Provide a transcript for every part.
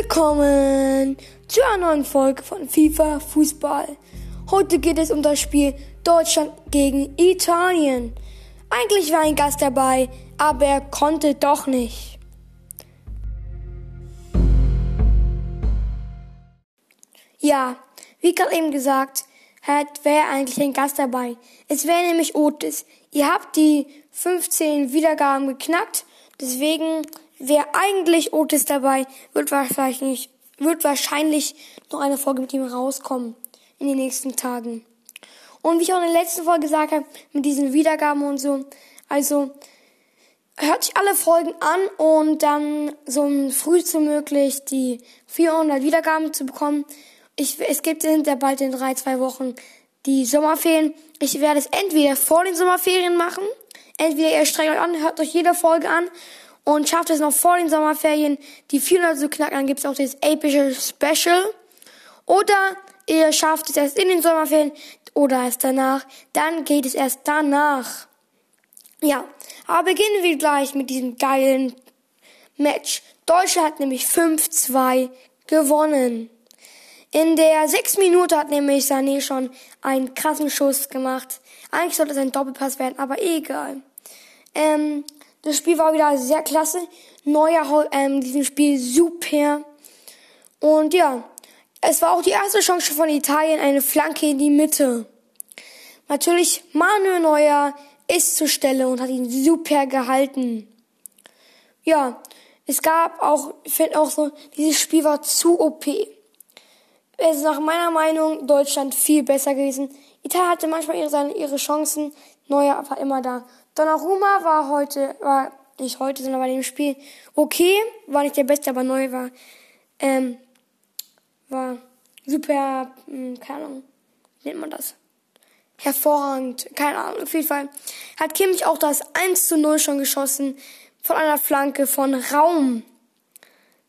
Willkommen zu einer neuen Folge von FIFA Fußball. Heute geht es um das Spiel Deutschland gegen Italien. Eigentlich war ein Gast dabei, aber er konnte doch nicht. Ja, wie gerade eben gesagt, hat wäre eigentlich ein Gast dabei. Es wäre nämlich Otis. Ihr habt die 15 Wiedergaben geknackt, deswegen wäre eigentlich Otis dabei, wird wahrscheinlich, wird wahrscheinlich noch eine Folge mit ihm rauskommen in den nächsten Tagen. Und wie ich auch in der letzten Folge gesagt habe, mit diesen Wiedergaben und so, also hört sich alle Folgen an und dann so früh zu möglich die 400 Wiedergaben zu bekommen. Ich, es gibt in der bald in drei, zwei Wochen die Sommerferien. Ich werde es entweder vor den Sommerferien machen, entweder ihr strengt euch an, hört euch jede Folge an und schafft es noch vor den Sommerferien, die 400 zu knacken, dann gibt es auch das epische Special. Oder ihr schafft es erst in den Sommerferien oder erst danach, dann geht es erst danach. Ja, aber beginnen wir gleich mit diesem geilen Match. Deutschland hat nämlich 5-2 gewonnen. In der sechs Minute hat nämlich Sané schon einen krassen Schuss gemacht. Eigentlich sollte es ein Doppelpass werden, aber egal. Ähm, das Spiel war wieder sehr klasse. Neuer ähm, diesem Spiel super. Und ja, es war auch die erste Chance von Italien, eine Flanke in die Mitte. Natürlich, Manuel Neuer ist zur Stelle und hat ihn super gehalten. Ja, es gab auch, ich finde auch so, dieses Spiel war zu OP. Es ist nach meiner Meinung Deutschland viel besser gewesen. Italien hatte manchmal ihre, seine, ihre Chancen, Neuer war immer da. Donnarumma war heute, war nicht heute, sondern bei dem Spiel okay, war nicht der Beste, aber neu war, ähm, war super, hm, keine Ahnung, nennt man das? Hervorragend, keine Ahnung, auf jeden Fall hat Kimmich auch das 1 zu 0 schon geschossen von einer Flanke von Raum.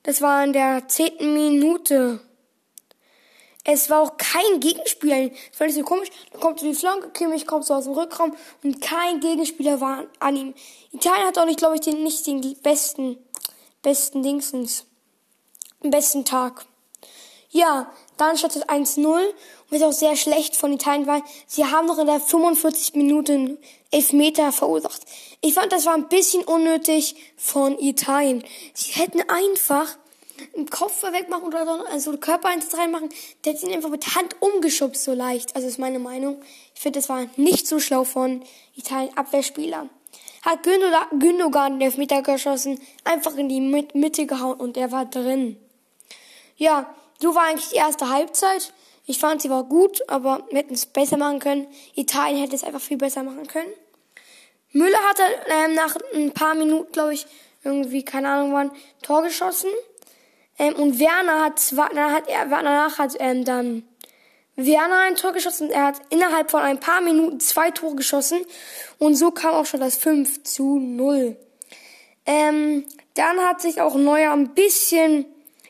Das war in der zehnten Minute. Es war auch kein Gegenspieler. Das fand ich so komisch. Dann kommt so die Flanke, Kimmich kommt so aus dem Rückraum und kein Gegenspieler war an ihm. Italien hat auch nicht, glaube ich, den, nicht den besten, besten Dingsens, den besten Tag. Ja, dann stand es 1-0 und was auch sehr schlecht von Italien war, sie haben noch in der 45 Minuten Elfmeter verursacht. Ich fand, das war ein bisschen unnötig von Italien. Sie hätten einfach einen Kopf wegmachen oder so, also Körpereinsatz reinmachen, der hat ihn einfach mit Hand umgeschubst, so leicht. Also ist meine Meinung. Ich finde, das war nicht so schlau von Italien Abwehrspieler. Hat Gündogan den Elfmeter geschossen, einfach in die Mitte gehauen und er war drin. Ja, so war eigentlich die erste Halbzeit. Ich fand, sie war gut, aber wir hätten es besser machen können. Italien hätte es einfach viel besser machen können. Müller hatte ähm, nach ein paar Minuten, glaube ich, irgendwie, keine Ahnung wann, Tor geschossen. Ähm, und Werner hat, zwar, dann hat er, danach hat ähm, dann Werner ein Tor geschossen. Er hat innerhalb von ein paar Minuten zwei Tore geschossen. Und so kam auch schon das 5 zu 0. Ähm, dann hat sich auch Neuer ein bisschen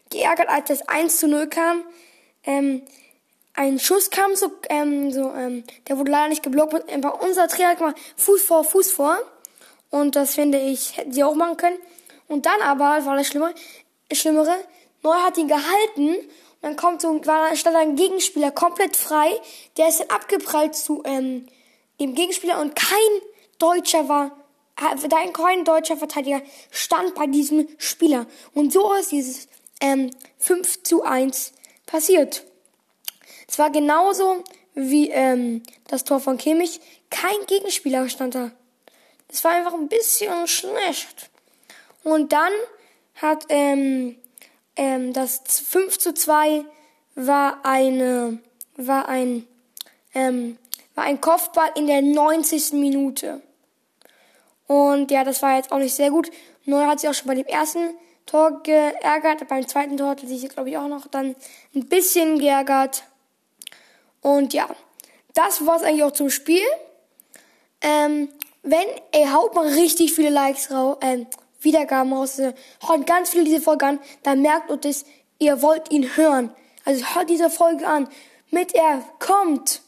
geärgert, als das 1 zu 0 kam. Ähm, ein Schuss kam so, ähm, so ähm, der wurde leider nicht geblockt. Bei unser Trainer gemacht, Fuß vor, Fuß vor. Und das finde ich, hätten sie auch machen können. Und dann aber, war das Schlimmere, Schlimmere, Neuer hat ihn gehalten und dann kommt so, war, stand ein Gegenspieler komplett frei. Der ist dann abgeprallt zu ähm, dem Gegenspieler und kein Deutscher war, äh, kein deutscher Verteidiger stand bei diesem Spieler. Und so ist dieses ähm, 5 zu 1 passiert. Es war genauso wie ähm, das Tor von Kimmich. Kein Gegenspieler stand da. Es war einfach ein bisschen schlecht. Und dann hat ähm, ähm, das 5 zu 2 war eine, war ein, ähm, war ein Kopfball in der 90. Minute. Und ja, das war jetzt auch nicht sehr gut. Neuer hat sich auch schon bei dem ersten Tor geärgert. Beim zweiten Tor hat sich, glaube ich, auch noch dann ein bisschen geärgert. Und ja, das war's eigentlich auch zum Spiel. Ähm, wenn, ey, haut mal richtig viele Likes raus, ähm, Wiedergaben raus, hört ganz viele diese Folge an, dann merkt und es, ihr wollt ihn hören. Also hört diese Folge an, mit er kommt.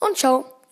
Und ciao.